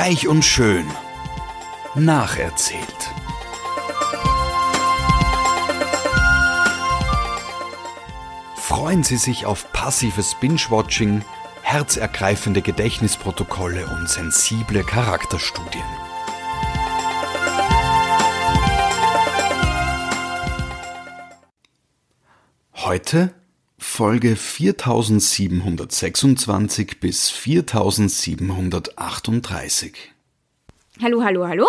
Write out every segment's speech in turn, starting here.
Reich und schön. Nacherzählt. Freuen Sie sich auf passives Binge-Watching, herzergreifende Gedächtnisprotokolle und sensible Charakterstudien. Heute Folge 4726 bis 4738. Hallo, hallo, hallo.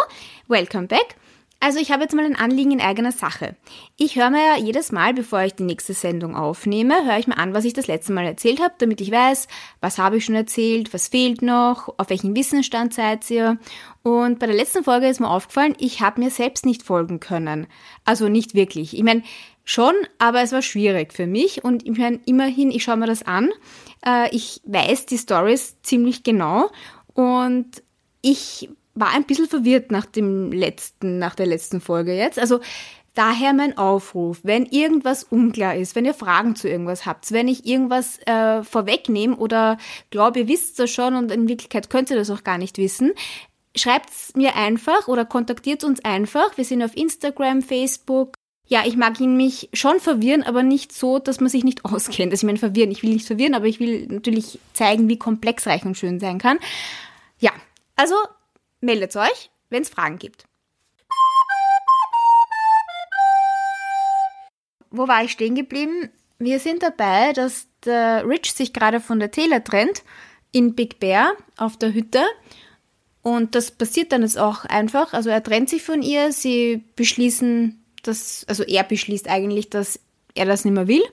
Welcome back. Also ich habe jetzt mal ein Anliegen in eigener Sache. Ich höre mir ja jedes Mal, bevor ich die nächste Sendung aufnehme, höre ich mir an, was ich das letzte Mal erzählt habe, damit ich weiß, was habe ich schon erzählt, was fehlt noch, auf welchem Wissensstand seid ihr. Und bei der letzten Folge ist mir aufgefallen, ich habe mir selbst nicht folgen können. Also nicht wirklich. Ich meine, schon, aber es war schwierig für mich und ich meine, immerhin, ich schaue mir das an. Äh, ich weiß die Stories ziemlich genau und ich war ein bisschen verwirrt nach dem letzten, nach der letzten Folge jetzt. Also daher mein Aufruf, wenn irgendwas unklar ist, wenn ihr Fragen zu irgendwas habt, wenn ich irgendwas äh, vorwegnehme oder glaube, ihr wisst das schon und in Wirklichkeit könnt ihr das auch gar nicht wissen, schreibt es mir einfach oder kontaktiert uns einfach. Wir sind auf Instagram, Facebook, ja, ich mag ihn mich schon verwirren, aber nicht so, dass man sich nicht auskennt. Also ich meine, verwirren, ich will nicht verwirren, aber ich will natürlich zeigen, wie komplex und Schön sein kann. Ja, also meldet euch, wenn es Fragen gibt. Wo war ich stehen geblieben? Wir sind dabei, dass der Rich sich gerade von der Taylor trennt in Big Bear auf der Hütte. Und das passiert dann jetzt auch einfach. Also er trennt sich von ihr, sie beschließen dass, also er beschließt eigentlich, dass er das nicht mehr will.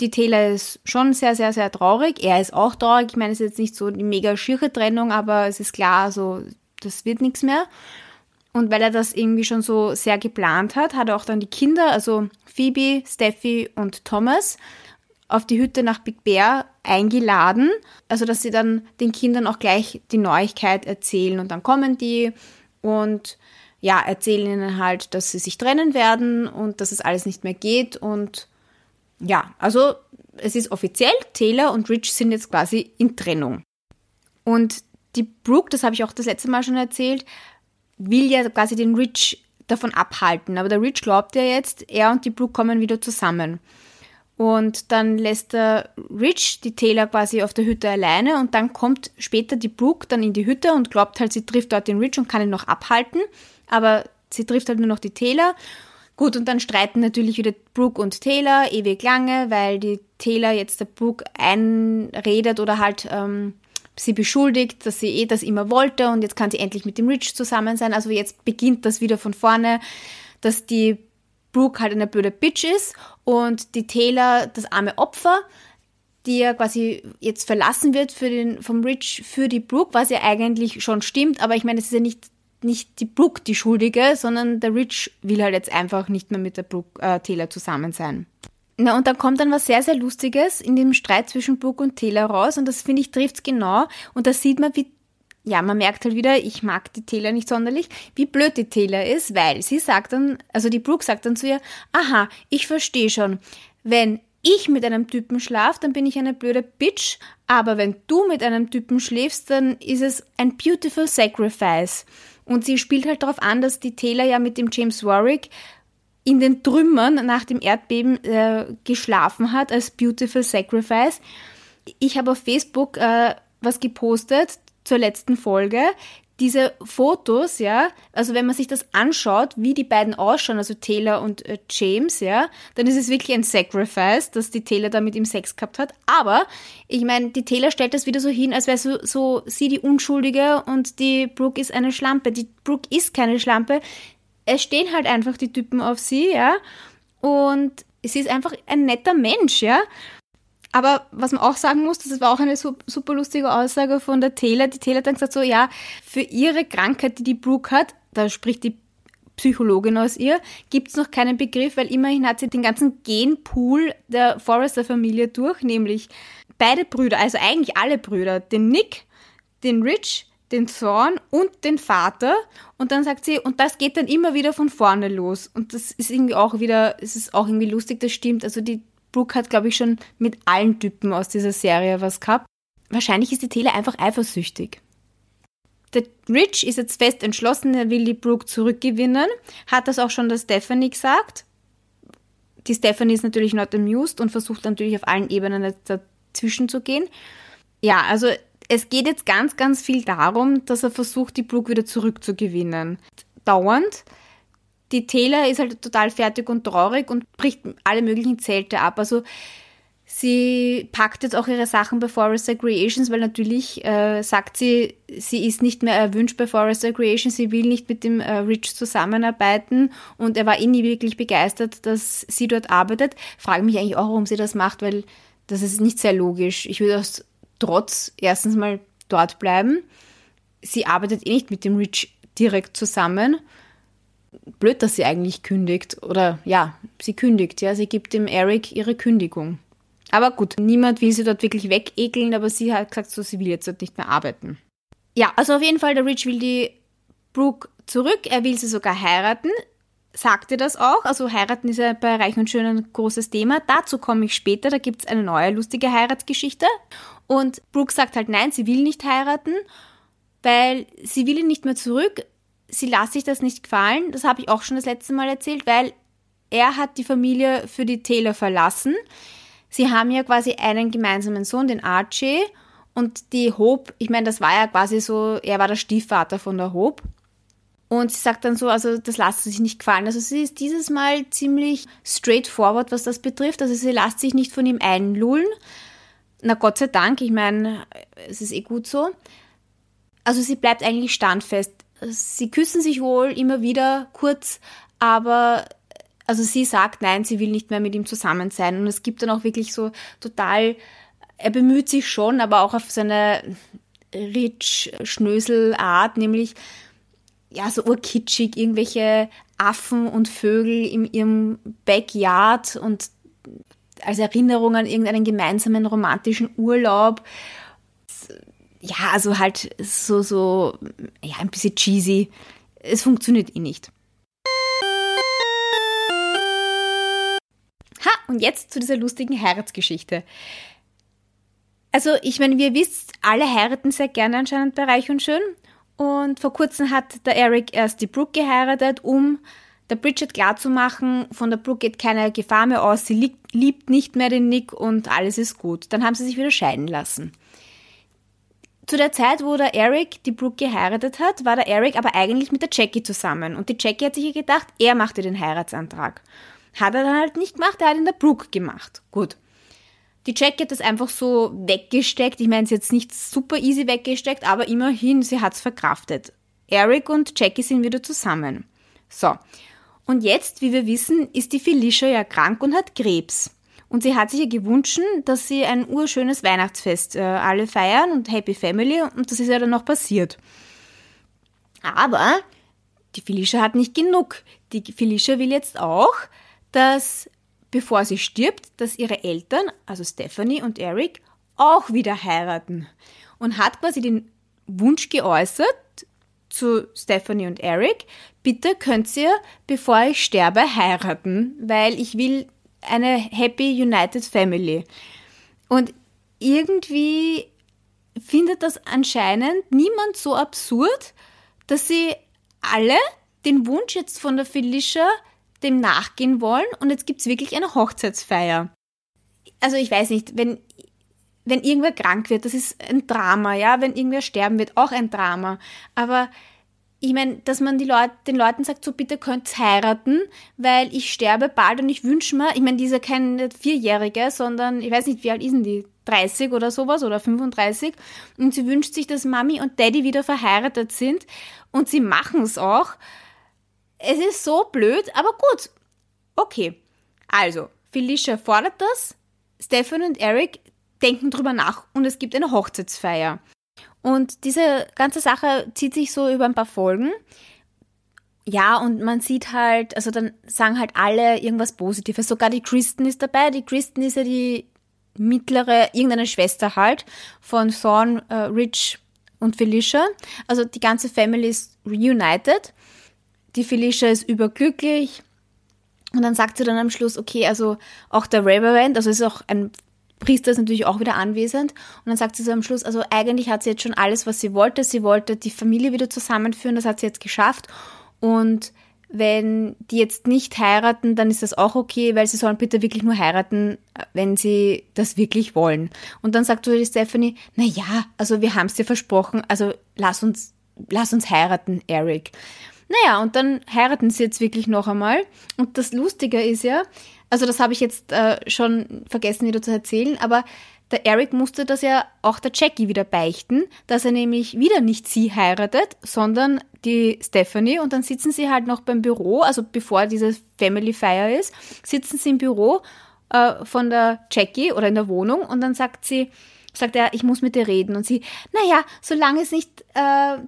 Die Taylor ist schon sehr, sehr, sehr traurig. Er ist auch traurig. Ich meine, es ist jetzt nicht so die mega schiere Trennung, aber es ist klar, so, das wird nichts mehr. Und weil er das irgendwie schon so sehr geplant hat, hat er auch dann die Kinder, also Phoebe, Steffi und Thomas, auf die Hütte nach Big Bear eingeladen. Also, dass sie dann den Kindern auch gleich die Neuigkeit erzählen. Und dann kommen die und ja, erzählen ihnen halt, dass sie sich trennen werden und dass es alles nicht mehr geht. Und ja, also es ist offiziell, Taylor und Rich sind jetzt quasi in Trennung. Und die Brooke, das habe ich auch das letzte Mal schon erzählt, will ja quasi den Rich davon abhalten. Aber der Rich glaubt ja jetzt, er und die Brooke kommen wieder zusammen. Und dann lässt der Rich die Taylor quasi auf der Hütte alleine und dann kommt später die Brooke dann in die Hütte und glaubt halt, sie trifft dort den Rich und kann ihn noch abhalten aber sie trifft halt nur noch die Taylor. Gut, und dann streiten natürlich wieder Brooke und Taylor ewig lange, weil die Taylor jetzt der Brooke einredet oder halt ähm, sie beschuldigt, dass sie eh das immer wollte und jetzt kann sie endlich mit dem Rich zusammen sein. Also jetzt beginnt das wieder von vorne, dass die Brooke halt eine blöde Bitch ist und die Taylor das arme Opfer, die ja quasi jetzt verlassen wird für den, vom Rich für die Brooke, was ja eigentlich schon stimmt, aber ich meine, es ist ja nicht nicht die Brooke die Schuldige, sondern der Rich will halt jetzt einfach nicht mehr mit der Brooke äh, Taylor zusammen sein. Na, und dann kommt dann was sehr, sehr Lustiges in dem Streit zwischen Brooke und Taylor raus und das finde ich trifft's genau und da sieht man, wie ja, man merkt halt wieder, ich mag die Taylor nicht sonderlich, wie blöd die Taylor ist, weil sie sagt dann, also die Brooke sagt dann zu ihr, aha, ich verstehe schon, wenn ich mit einem Typen schlaf, dann bin ich eine blöde Bitch, aber wenn du mit einem Typen schläfst, dann ist es ein beautiful sacrifice. Und sie spielt halt darauf an, dass die Taylor ja mit dem James Warwick in den Trümmern nach dem Erdbeben äh, geschlafen hat als Beautiful Sacrifice. Ich habe auf Facebook äh, was gepostet zur letzten Folge diese Fotos, ja, also wenn man sich das anschaut, wie die beiden ausschauen, also Taylor und äh, James, ja, dann ist es wirklich ein Sacrifice, dass die Taylor da mit ihm Sex gehabt hat. Aber ich meine, die Taylor stellt das wieder so hin, als wäre so, so sie die Unschuldige und die Brooke ist eine Schlampe. Die Brooke ist keine Schlampe. Es stehen halt einfach die Typen auf sie, ja, und sie ist einfach ein netter Mensch, ja. Aber was man auch sagen muss, das war auch eine super lustige Aussage von der Taylor. Die Taylor hat dann gesagt so, ja, für ihre Krankheit, die die Brooke hat, da spricht die Psychologin aus ihr, gibt es noch keinen Begriff, weil immerhin hat sie den ganzen Genpool der Forrester-Familie durch, nämlich beide Brüder, also eigentlich alle Brüder, den Nick, den Rich, den Thorn und den Vater. Und dann sagt sie, und das geht dann immer wieder von vorne los. Und das ist irgendwie auch wieder, es ist auch irgendwie lustig, das stimmt. Also die Brooke hat, glaube ich, schon mit allen Typen aus dieser Serie was gehabt. Wahrscheinlich ist die Tele einfach eifersüchtig. der Rich ist jetzt fest entschlossen, er will die Brooke zurückgewinnen, hat das auch schon der Stephanie gesagt. Die Stephanie ist natürlich not amused und versucht natürlich auf allen Ebenen dazwischen zu gehen. Ja, also es geht jetzt ganz, ganz viel darum, dass er versucht, die Brooke wieder zurückzugewinnen. Dauernd. Die Taylor ist halt total fertig und traurig und bricht alle möglichen Zelte ab. Also Sie packt jetzt auch ihre Sachen bei Forest Recreations, weil natürlich äh, sagt sie, sie ist nicht mehr erwünscht bei Forest Recreations, sie will nicht mit dem äh, Rich zusammenarbeiten und er war eh nie wirklich begeistert, dass sie dort arbeitet. Frage mich eigentlich auch, warum sie das macht, weil das ist nicht sehr logisch. Ich würde aus Trotz erstens mal dort bleiben. Sie arbeitet eh nicht mit dem Rich direkt zusammen. Blöd, dass sie eigentlich kündigt. Oder ja, sie kündigt, ja. Sie gibt dem Eric ihre Kündigung. Aber gut, niemand will sie dort wirklich wegekeln, aber sie hat gesagt, so, sie will jetzt dort nicht mehr arbeiten. Ja, also auf jeden Fall, der Rich will die Brooke zurück, er will sie sogar heiraten, sagte das auch. Also heiraten ist ja bei Reich und Schön ein großes Thema. Dazu komme ich später, da gibt es eine neue lustige Heiratsgeschichte. Und Brooke sagt halt nein, sie will nicht heiraten, weil sie will ihn nicht mehr zurück. Sie lässt sich das nicht gefallen. Das habe ich auch schon das letzte Mal erzählt, weil er hat die Familie für die Taylor verlassen. Sie haben ja quasi einen gemeinsamen Sohn, den Archie, und die Hope, ich meine, das war ja quasi so, er war der Stiefvater von der Hope. Und sie sagt dann so, also das lässt sich nicht gefallen. Also sie ist dieses Mal ziemlich straightforward, was das betrifft. Also sie lässt sich nicht von ihm einlullen. Na Gott sei Dank, ich meine, es ist eh gut so. Also sie bleibt eigentlich standfest. Sie küssen sich wohl immer wieder kurz, aber also sie sagt, nein, sie will nicht mehr mit ihm zusammen sein. Und es gibt dann auch wirklich so total, er bemüht sich schon, aber auch auf seine rich Schnösel Art, nämlich ja, so urkitschig, irgendwelche Affen und Vögel in ihrem Backyard und als Erinnerung an irgendeinen gemeinsamen romantischen Urlaub. Ja, also halt so, so, ja, ein bisschen cheesy. Es funktioniert eh nicht. Ha, und jetzt zu dieser lustigen Heiratsgeschichte. Also, ich meine, wir wisst, alle heiraten sehr gerne anscheinend bei Reich und Schön. Und vor kurzem hat der Eric erst die Brooke geheiratet, um der Bridget klarzumachen, von der Brooke geht keine Gefahr mehr aus, sie liebt, liebt nicht mehr den Nick und alles ist gut. Dann haben sie sich wieder scheiden lassen. Zu der Zeit, wo der Eric die Brooke geheiratet hat, war der Eric aber eigentlich mit der Jackie zusammen. Und die Jackie hat sich ja gedacht, er machte den Heiratsantrag. Hat er dann halt nicht gemacht, er hat ihn der Brooke gemacht. Gut. Die Jackie hat das einfach so weggesteckt. Ich meine, sie hat es nicht super easy weggesteckt, aber immerhin, sie hat es verkraftet. Eric und Jackie sind wieder zusammen. So. Und jetzt, wie wir wissen, ist die Felicia ja krank und hat Krebs. Und sie hat sich ja gewünscht, dass sie ein urschönes Weihnachtsfest äh, alle feiern und Happy Family und das ist ja dann noch passiert. Aber die Felicia hat nicht genug. Die Felicia will jetzt auch, dass bevor sie stirbt, dass ihre Eltern, also Stephanie und Eric, auch wieder heiraten. Und hat quasi den Wunsch geäußert zu Stephanie und Eric, bitte könnt ihr, bevor ich sterbe, heiraten, weil ich will eine happy united family. Und irgendwie findet das anscheinend niemand so absurd, dass sie alle den Wunsch jetzt von der Felicia dem nachgehen wollen und jetzt gibt es wirklich eine Hochzeitsfeier. Also ich weiß nicht, wenn, wenn irgendwer krank wird, das ist ein Drama, ja, wenn irgendwer sterben wird, auch ein Drama. Aber ich meine, dass man die Leute, den Leuten sagt, so bitte könnt heiraten, weil ich sterbe bald und ich wünsche mir, ich meine, die ist ja kein Vierjährige, sondern ich weiß nicht, wie alt ist denn die? 30 oder sowas oder 35 und sie wünscht sich, dass Mami und Daddy wieder verheiratet sind und sie machen es auch. Es ist so blöd, aber gut. Okay. Also, Felicia fordert das, Stefan und Eric denken drüber nach und es gibt eine Hochzeitsfeier. Und diese ganze Sache zieht sich so über ein paar Folgen. Ja, und man sieht halt, also dann sagen halt alle irgendwas Positives. Sogar die Kristen ist dabei. Die Kristen ist ja die mittlere, irgendeine Schwester halt von Thorn, äh, Rich und Felicia. Also die ganze Family ist reunited. Die Felicia ist überglücklich. Und dann sagt sie dann am Schluss, okay, also auch der Reverend, also ist auch ein Priester ist natürlich auch wieder anwesend und dann sagt sie so am Schluss, also eigentlich hat sie jetzt schon alles, was sie wollte. Sie wollte die Familie wieder zusammenführen, das hat sie jetzt geschafft und wenn die jetzt nicht heiraten, dann ist das auch okay, weil sie sollen bitte wirklich nur heiraten, wenn sie das wirklich wollen. Und dann sagt die Stephanie, na ja, also wir haben es dir versprochen, also lass uns, lass uns heiraten, Eric. Naja, und dann heiraten sie jetzt wirklich noch einmal. Und das Lustige ist ja, also das habe ich jetzt äh, schon vergessen wieder zu erzählen, aber der Eric musste das ja auch der Jackie wieder beichten, dass er nämlich wieder nicht sie heiratet, sondern die Stephanie und dann sitzen sie halt noch beim Büro, also bevor dieses Family Fire ist, sitzen sie im Büro äh, von der Jackie oder in der Wohnung und dann sagt sie, sagt er, ich muss mit dir reden und sie, naja, solange es nicht äh,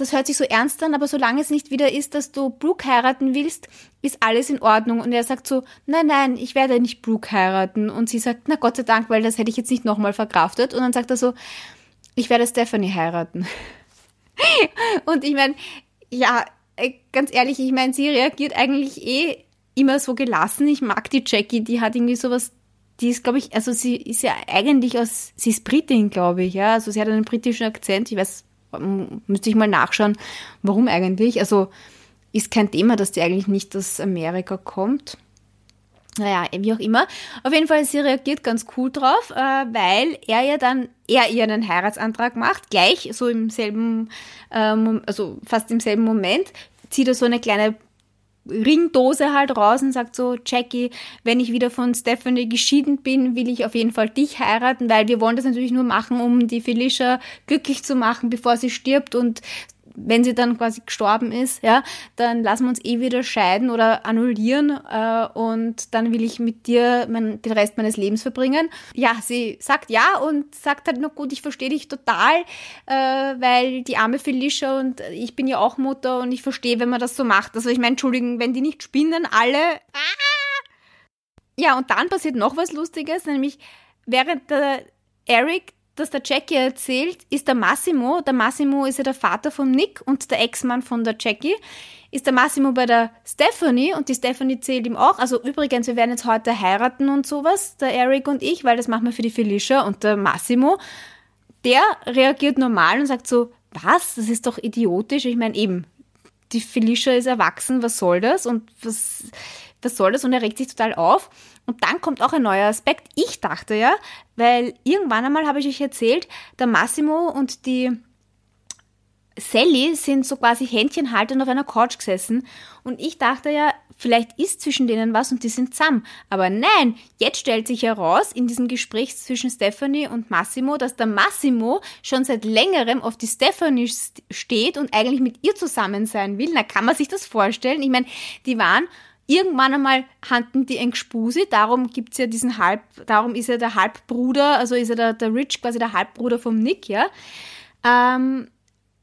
das hört sich so ernst an, aber solange es nicht wieder ist, dass du Brooke heiraten willst, ist alles in Ordnung. Und er sagt so, nein, nein, ich werde nicht Brooke heiraten. Und sie sagt, na Gott sei Dank, weil das hätte ich jetzt nicht nochmal verkraftet. Und dann sagt er so, ich werde Stephanie heiraten. und ich meine, ja, äh, ganz ehrlich, ich meine, sie reagiert eigentlich eh immer so gelassen. Ich mag die Jackie, die hat irgendwie sowas die ist, glaube ich, also sie ist ja eigentlich aus, sie ist Britin, glaube ich, ja, also sie hat einen britischen Akzent, ich weiß müsste ich mal nachschauen, warum eigentlich. Also ist kein Thema, dass die eigentlich nicht aus Amerika kommt. Naja, wie auch immer. Auf jeden Fall, sie reagiert ganz cool drauf, äh, weil er ja dann, er ihr einen Heiratsantrag macht, gleich so im selben, ähm, also fast im selben Moment, zieht er so eine kleine Ringdose halt raus und sagt so, Jackie, wenn ich wieder von Stephanie geschieden bin, will ich auf jeden Fall dich heiraten, weil wir wollen das natürlich nur machen, um die Felicia glücklich zu machen, bevor sie stirbt. Und wenn sie dann quasi gestorben ist, ja, dann lassen wir uns eh wieder scheiden oder annullieren äh, und dann will ich mit dir mein, den Rest meines Lebens verbringen. Ja, sie sagt ja und sagt halt noch gut, ich verstehe dich total, äh, weil die arme Felicia und ich bin ja auch Mutter und ich verstehe, wenn man das so macht. Also ich meine, Entschuldigen, wenn die nicht spinnen, alle. Ah! Ja, und dann passiert noch was Lustiges, nämlich während der Eric das der Jackie erzählt, ist der Massimo, der Massimo ist ja der Vater von Nick und der Ex-Mann von der Jackie, ist der Massimo bei der Stephanie und die Stephanie zählt ihm auch. Also übrigens, wir werden jetzt heute heiraten und sowas, der Eric und ich, weil das machen wir für die Felicia und der Massimo, der reagiert normal und sagt so, was? Das ist doch idiotisch. Ich meine eben, die Felicia ist erwachsen, was soll das? Und was, was soll das? Und er regt sich total auf. Und dann kommt auch ein neuer Aspekt. Ich dachte ja, weil irgendwann einmal habe ich euch erzählt, der Massimo und die Sally sind so quasi händchenhaltend auf einer Couch gesessen und ich dachte ja, vielleicht ist zwischen denen was und die sind zusammen. Aber nein, jetzt stellt sich heraus in diesem Gespräch zwischen Stephanie und Massimo, dass der Massimo schon seit längerem auf die Stephanie steht und eigentlich mit ihr zusammen sein will. Na, kann man sich das vorstellen? Ich meine, die waren Irgendwann einmal hatten die eng Gspusi, darum gibt's ja diesen Halb, darum ist er der Halbbruder, also ist er der, der Rich quasi der Halbbruder vom Nick, ja. Ähm,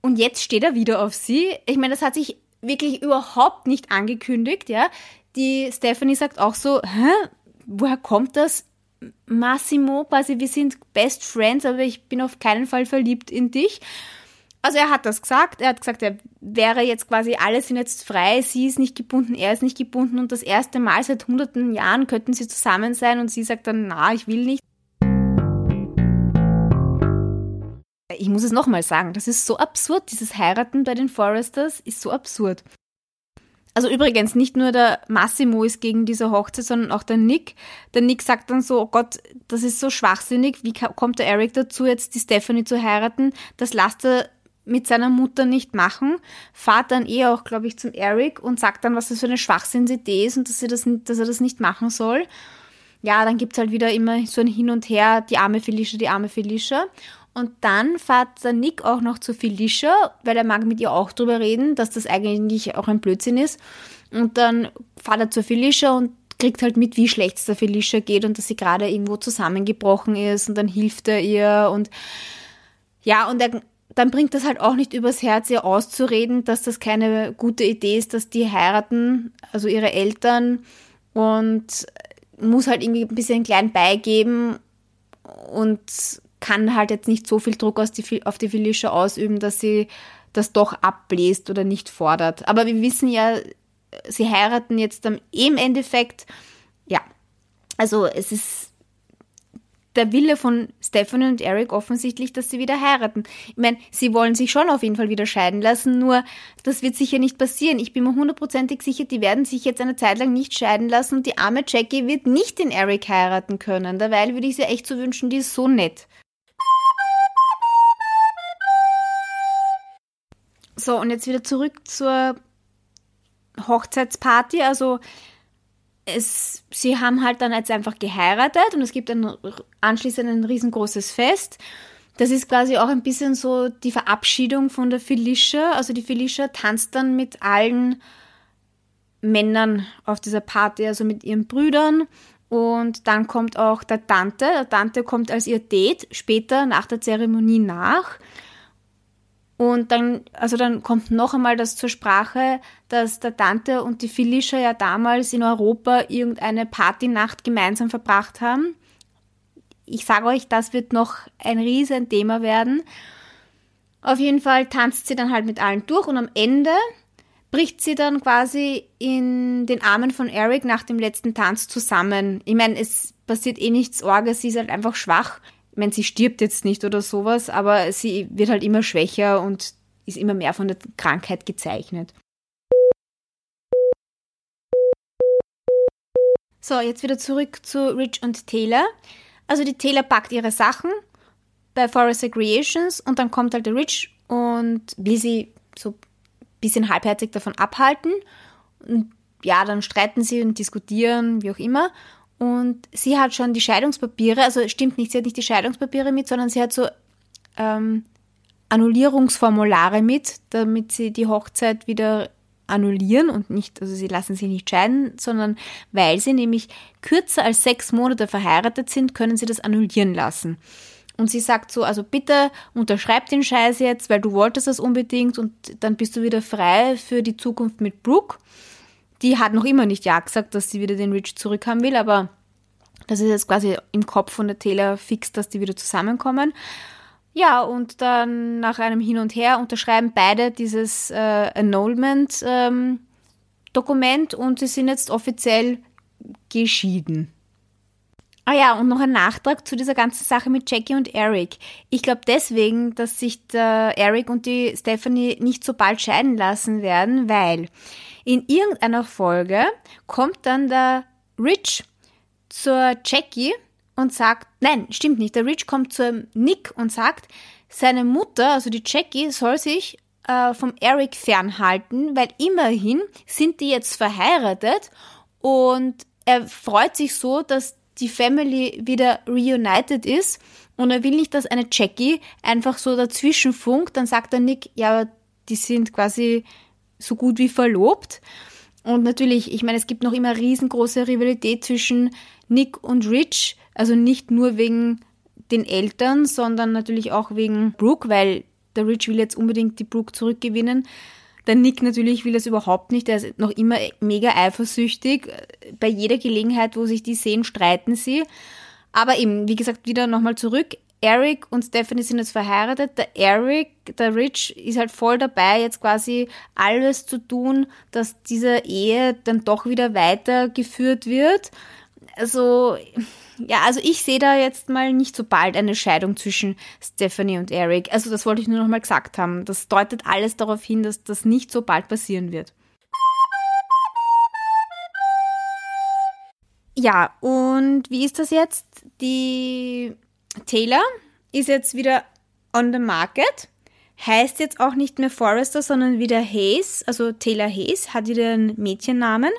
und jetzt steht er wieder auf sie. Ich meine, das hat sich wirklich überhaupt nicht angekündigt, ja. Die Stephanie sagt auch so, hä, woher kommt das? Massimo, quasi, wir sind Best Friends, aber ich bin auf keinen Fall verliebt in dich. Also er hat das gesagt, er hat gesagt, er wäre jetzt quasi, alle sind jetzt frei, sie ist nicht gebunden, er ist nicht gebunden und das erste Mal seit hunderten Jahren könnten sie zusammen sein und sie sagt dann, na, ich will nicht. Ich muss es nochmal sagen, das ist so absurd, dieses Heiraten bei den Foresters ist so absurd. Also übrigens, nicht nur der Massimo ist gegen diese Hochzeit, sondern auch der Nick. Der Nick sagt dann so, oh Gott, das ist so schwachsinnig, wie kommt der Eric dazu, jetzt die Stephanie zu heiraten? Das lasst er mit seiner Mutter nicht machen, fahrt dann eh auch, glaube ich, zum Eric und sagt dann, was das für eine Schwachsinnsidee ist und dass er das, dass er das nicht machen soll. Ja, dann gibt es halt wieder immer so ein Hin und Her, die arme Felicia, die arme Felicia. Und dann fährt der Nick auch noch zu Felicia, weil er mag mit ihr auch drüber reden, dass das eigentlich auch ein Blödsinn ist. Und dann fährt er zu Felicia und kriegt halt mit, wie schlecht es der Felicia geht und dass sie gerade irgendwo zusammengebrochen ist und dann hilft er ihr und ja, und er dann bringt das halt auch nicht übers Herz, ihr auszureden, dass das keine gute Idee ist, dass die heiraten, also ihre Eltern, und muss halt irgendwie ein bisschen klein beigeben und kann halt jetzt nicht so viel Druck die, auf die Felicia ausüben, dass sie das doch abbläst oder nicht fordert. Aber wir wissen ja, sie heiraten jetzt im Endeffekt, ja, also es ist der Wille von Stephanie und Eric offensichtlich, dass sie wieder heiraten. Ich meine, sie wollen sich schon auf jeden Fall wieder scheiden lassen, nur das wird sicher nicht passieren. Ich bin mir hundertprozentig sicher, die werden sich jetzt eine Zeit lang nicht scheiden lassen und die arme Jackie wird nicht den Eric heiraten können. Derweil würde ich sie echt so wünschen, die ist so nett. So, und jetzt wieder zurück zur Hochzeitsparty. Also es, sie haben halt dann jetzt einfach geheiratet und es gibt dann anschließend ein riesengroßes Fest. Das ist quasi auch ein bisschen so die Verabschiedung von der Felicia. Also die Felicia tanzt dann mit allen Männern auf dieser Party, also mit ihren Brüdern. Und dann kommt auch der Tante. Der Tante kommt als ihr Date später nach der Zeremonie nach. Und dann, also dann kommt noch einmal das zur Sprache, dass der Tante und die Felicia ja damals in Europa irgendeine Partynacht gemeinsam verbracht haben. Ich sage euch, das wird noch ein riesen Thema werden. Auf jeden Fall tanzt sie dann halt mit allen durch und am Ende bricht sie dann quasi in den Armen von Eric nach dem letzten Tanz zusammen. Ich meine, es passiert eh nichts Orges, sie ist halt einfach schwach meine, sie stirbt jetzt nicht oder sowas, aber sie wird halt immer schwächer und ist immer mehr von der Krankheit gezeichnet. So, jetzt wieder zurück zu Rich und Taylor. Also die Taylor packt ihre Sachen bei Forest Recreations und dann kommt halt der Rich und will sie so ein bisschen halbherzig davon abhalten. Und ja, dann streiten sie und diskutieren, wie auch immer. Und sie hat schon die Scheidungspapiere, also stimmt nicht, sie hat nicht die Scheidungspapiere mit, sondern sie hat so ähm, Annullierungsformulare mit, damit sie die Hochzeit wieder annullieren und nicht, also sie lassen sich nicht scheiden, sondern weil sie nämlich kürzer als sechs Monate verheiratet sind, können sie das annullieren lassen. Und sie sagt so, also bitte unterschreib den Scheiß jetzt, weil du wolltest das unbedingt und dann bist du wieder frei für die Zukunft mit Brooke. Die hat noch immer nicht Ja gesagt, dass sie wieder den Rich zurückhaben will, aber das ist jetzt quasi im Kopf von der Taylor fix, dass die wieder zusammenkommen. Ja, und dann nach einem Hin und Her unterschreiben beide dieses äh, Annulment-Dokument ähm, und sie sind jetzt offiziell geschieden. Ah ja, und noch ein Nachtrag zu dieser ganzen Sache mit Jackie und Eric. Ich glaube deswegen, dass sich der Eric und die Stephanie nicht so bald scheiden lassen werden, weil in irgendeiner Folge kommt dann der Rich zur Jackie und sagt, nein, stimmt nicht, der Rich kommt zu Nick und sagt, seine Mutter, also die Jackie, soll sich äh, vom Eric fernhalten, weil immerhin sind die jetzt verheiratet und er freut sich so, dass die Family wieder reunited ist und er will nicht, dass eine Jackie einfach so dazwischen funkt, dann sagt der Nick, ja, die sind quasi so gut wie verlobt. Und natürlich, ich meine, es gibt noch immer riesengroße Rivalität zwischen Nick und Rich, also nicht nur wegen den Eltern, sondern natürlich auch wegen Brooke, weil der Rich will jetzt unbedingt die Brooke zurückgewinnen. Der Nick natürlich will das überhaupt nicht, er ist noch immer mega eifersüchtig. Bei jeder Gelegenheit, wo sich die sehen, streiten sie. Aber eben, wie gesagt, wieder nochmal zurück. Eric und Stephanie sind jetzt verheiratet. Der Eric, der Rich, ist halt voll dabei, jetzt quasi alles zu tun, dass diese Ehe dann doch wieder weitergeführt wird. Also, ja, also ich sehe da jetzt mal nicht so bald eine Scheidung zwischen Stephanie und Eric. Also das wollte ich nur noch mal gesagt haben. Das deutet alles darauf hin, dass das nicht so bald passieren wird. Ja, und wie ist das jetzt? Die Taylor ist jetzt wieder on the market. Heißt jetzt auch nicht mehr Forrester, sondern wieder Hayes, also Taylor Hayes, hat einen Mädchennamen,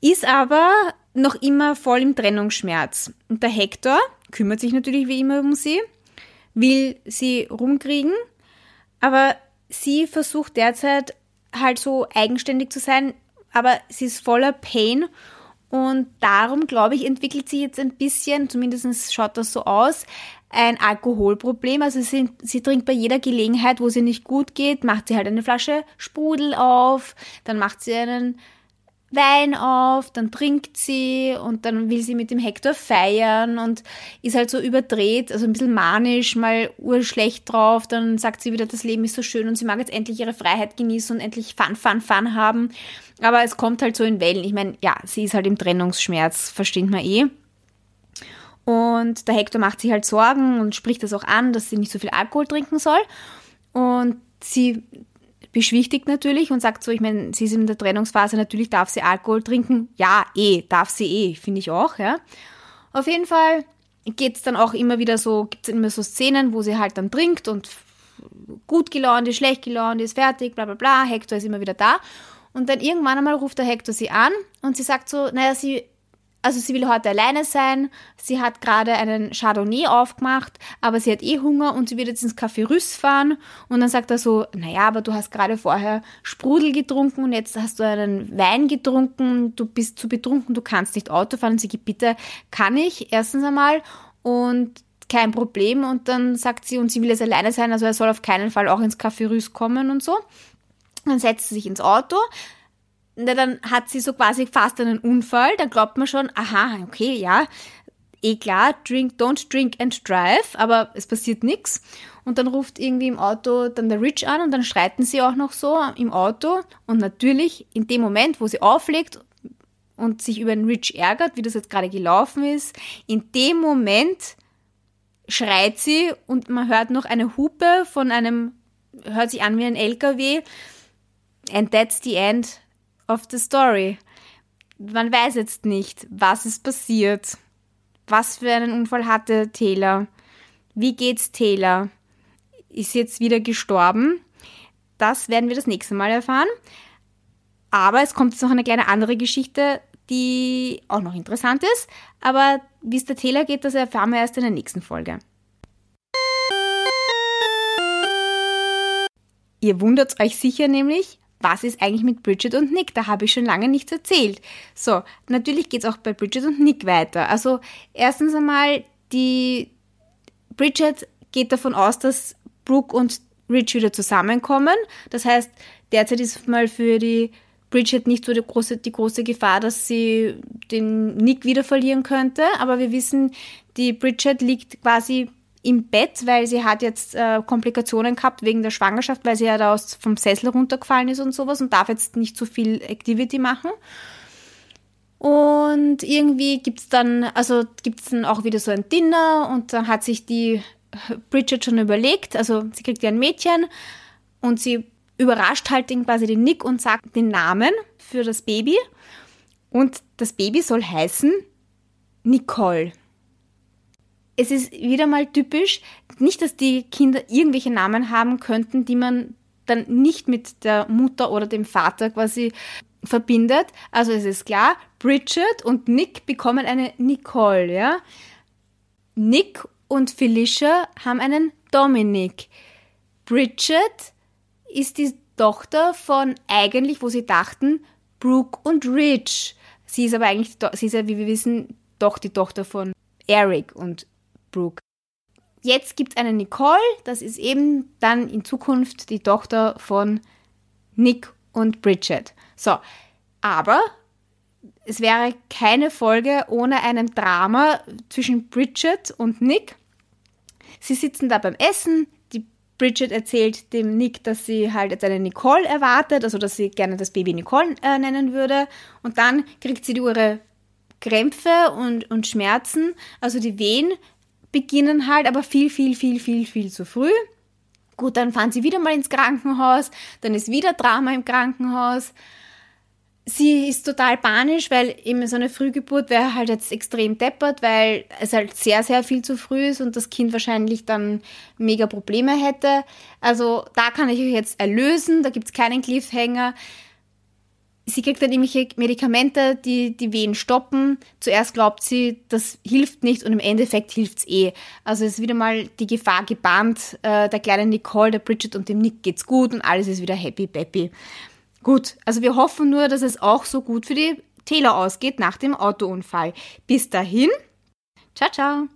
ist aber noch immer voll im Trennungsschmerz. Und der Hector kümmert sich natürlich wie immer um sie, will sie rumkriegen, aber sie versucht derzeit halt so eigenständig zu sein, aber sie ist voller Pain und darum, glaube ich, entwickelt sie jetzt ein bisschen, zumindest schaut das so aus, ein Alkoholproblem. Also sie, sie, trinkt bei jeder Gelegenheit, wo sie nicht gut geht, macht sie halt eine Flasche Sprudel auf, dann macht sie einen Wein auf, dann trinkt sie und dann will sie mit dem Hector feiern und ist halt so überdreht, also ein bisschen manisch, mal urschlecht drauf, dann sagt sie wieder, das Leben ist so schön und sie mag jetzt endlich ihre Freiheit genießen und endlich Fun, Fun, Fun haben. Aber es kommt halt so in Wellen. Ich meine, ja, sie ist halt im Trennungsschmerz, versteht man eh. Und der Hector macht sich halt Sorgen und spricht das auch an, dass sie nicht so viel Alkohol trinken soll. Und sie beschwichtigt natürlich und sagt so, ich meine, sie ist in der Trennungsphase, natürlich darf sie Alkohol trinken. Ja, eh, darf sie eh, finde ich auch, ja. Auf jeden Fall geht es dann auch immer wieder so, gibt es immer so Szenen, wo sie halt dann trinkt und gut gelaunt ist, schlecht gelaunt ist, fertig, bla bla bla, Hector ist immer wieder da. Und dann irgendwann einmal ruft der Hector sie an und sie sagt so, naja, sie also sie will heute alleine sein. Sie hat gerade einen Chardonnay aufgemacht, aber sie hat eh Hunger und sie wird jetzt ins Café Rüss fahren. Und dann sagt er so, naja, aber du hast gerade vorher Sprudel getrunken und jetzt hast du einen Wein getrunken, du bist zu betrunken, du kannst nicht Auto fahren. Und sie gibt, bitte, kann ich erstens einmal und kein Problem. Und dann sagt sie, und sie will jetzt alleine sein, also er soll auf keinen Fall auch ins Café Rüss kommen und so. Dann setzt sie sich ins Auto, na, dann hat sie so quasi fast einen Unfall, dann glaubt man schon, aha, okay, ja, eh klar, drink, don't drink and drive, aber es passiert nichts. Und dann ruft irgendwie im Auto dann der Rich an und dann streiten sie auch noch so im Auto. Und natürlich in dem Moment, wo sie auflegt und sich über den Rich ärgert, wie das jetzt gerade gelaufen ist, in dem Moment schreit sie und man hört noch eine Hupe von einem, hört sich an wie ein LKW. And that's the end of the story. Man weiß jetzt nicht, was ist passiert. Was für einen Unfall hatte Taylor? Wie geht's Taylor? Ist jetzt wieder gestorben? Das werden wir das nächste Mal erfahren. Aber es kommt jetzt noch eine kleine andere Geschichte, die auch noch interessant ist. Aber wie es der Taylor geht, das erfahren wir erst in der nächsten Folge. Ihr wundert euch sicher nämlich, was ist eigentlich mit Bridget und Nick? Da habe ich schon lange nichts erzählt. So, natürlich geht es auch bei Bridget und Nick weiter. Also erstens einmal, die Bridget geht davon aus, dass Brooke und Rich wieder zusammenkommen. Das heißt, derzeit ist mal für die Bridget nicht so die große, die große Gefahr, dass sie den Nick wieder verlieren könnte. Aber wir wissen, die Bridget liegt quasi im Bett, weil sie hat jetzt äh, Komplikationen gehabt wegen der Schwangerschaft, weil sie ja da aus, vom Sessel runtergefallen ist und sowas und darf jetzt nicht so viel Activity machen. Und irgendwie gibt es dann, also gibt es dann auch wieder so ein Dinner und dann hat sich die Bridget schon überlegt, also sie kriegt ja ein Mädchen und sie überrascht halt quasi den Nick und sagt den Namen für das Baby. Und das Baby soll heißen Nicole es ist wieder mal typisch, nicht, dass die Kinder irgendwelche Namen haben könnten, die man dann nicht mit der Mutter oder dem Vater quasi verbindet. Also es ist klar, Bridget und Nick bekommen eine Nicole, ja. Nick und Felicia haben einen Dominic. Bridget ist die Tochter von eigentlich, wo sie dachten, Brooke und Rich. Sie ist aber eigentlich, sie ist ja, wie wir wissen, doch die Tochter von Eric und Brooke. Jetzt gibt es eine Nicole, das ist eben dann in Zukunft die Tochter von Nick und Bridget. So, aber es wäre keine Folge ohne einen Drama zwischen Bridget und Nick. Sie sitzen da beim Essen. Die Bridget erzählt dem Nick, dass sie halt jetzt eine Nicole erwartet, also dass sie gerne das Baby Nicole äh, nennen würde. Und dann kriegt sie ihre Krämpfe und, und Schmerzen, also die Wehen beginnen halt, aber viel, viel, viel, viel, viel zu früh. Gut, dann fahren sie wieder mal ins Krankenhaus, dann ist wieder Drama im Krankenhaus. Sie ist total panisch, weil eben so eine Frühgeburt wäre halt jetzt extrem deppert, weil es halt sehr, sehr viel zu früh ist und das Kind wahrscheinlich dann mega Probleme hätte. Also da kann ich euch jetzt erlösen, da gibt es keinen Cliffhanger sie kriegt dann irgendwelche Medikamente, die die Wehen stoppen. Zuerst glaubt sie, das hilft nicht und im Endeffekt hilft es eh. Also ist wieder mal die Gefahr gebannt. Äh, der kleinen Nicole, der Bridget und dem Nick geht's gut und alles ist wieder happy peppy. Gut, also wir hoffen nur, dass es auch so gut für die Taylor ausgeht nach dem Autounfall. Bis dahin, ciao, ciao.